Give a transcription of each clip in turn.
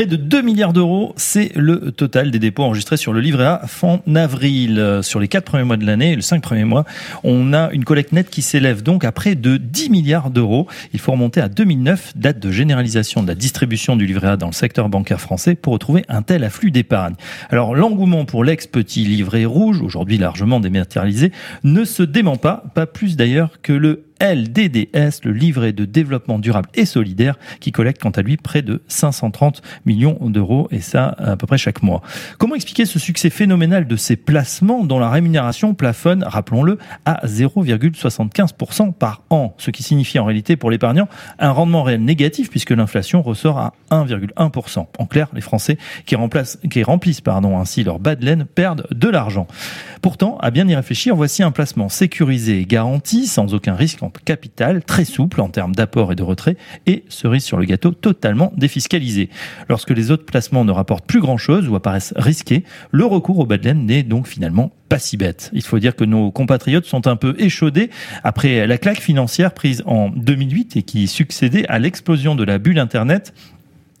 Près de 2 milliards d'euros, c'est le total des dépôts enregistrés sur le livret A fin avril. Sur les 4 premiers mois de l'année, le 5 premiers mois, on a une collecte nette qui s'élève donc à près de 10 milliards d'euros. Il faut remonter à 2009, date de généralisation de la distribution du livret A dans le secteur bancaire français pour retrouver un tel afflux d'épargne. Alors l'engouement pour l'ex-petit livret rouge, aujourd'hui largement dématérialisé, ne se dément pas, pas plus d'ailleurs que le LDDS, le livret de développement durable et solidaire, qui collecte quant à lui près de 530 millions d'euros, et ça à peu près chaque mois. Comment expliquer ce succès phénoménal de ces placements dont la rémunération plafonne, rappelons-le, à 0,75% par an, ce qui signifie en réalité pour l'épargnant un rendement réel négatif puisque l'inflation ressort à 1,1%. En clair, les Français qui, remplissent pardon, ainsi leur bas de laine perdent de l'argent. Pourtant, à bien y réfléchir, voici un placement sécurisé et garanti, sans aucun risque capital, très souple en termes d'apport et de retrait, et cerise sur le gâteau, totalement défiscalisé. Lorsque les autres placements ne rapportent plus grand-chose ou apparaissent risqués, le recours au Badlen n'est donc finalement pas si bête. Il faut dire que nos compatriotes sont un peu échaudés après la claque financière prise en 2008 et qui succédait à l'explosion de la bulle Internet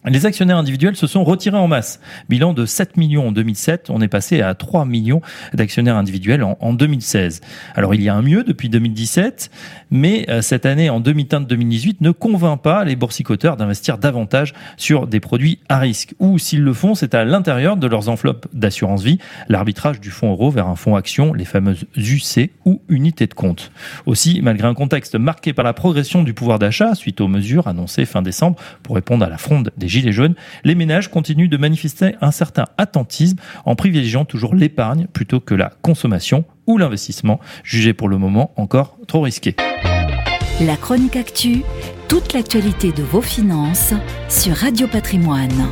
les actionnaires individuels se sont retirés en masse. Bilan de 7 millions en 2007, on est passé à 3 millions d'actionnaires individuels en, 2016. Alors il y a un mieux depuis 2017, mais euh, cette année en demi-teinte 2018 ne convainc pas les boursicoteurs d'investir davantage sur des produits à risque. Ou s'ils le font, c'est à l'intérieur de leurs enveloppes d'assurance vie, l'arbitrage du fonds euro vers un fonds action, les fameuses UC ou unités de compte. Aussi, malgré un contexte marqué par la progression du pouvoir d'achat suite aux mesures annoncées fin décembre pour répondre à la fronde des Gilets jaunes, les ménages continuent de manifester un certain attentisme en privilégiant toujours l'épargne plutôt que la consommation ou l'investissement, jugé pour le moment encore trop risqué. La chronique actu, toute l'actualité de vos finances sur Radio Patrimoine.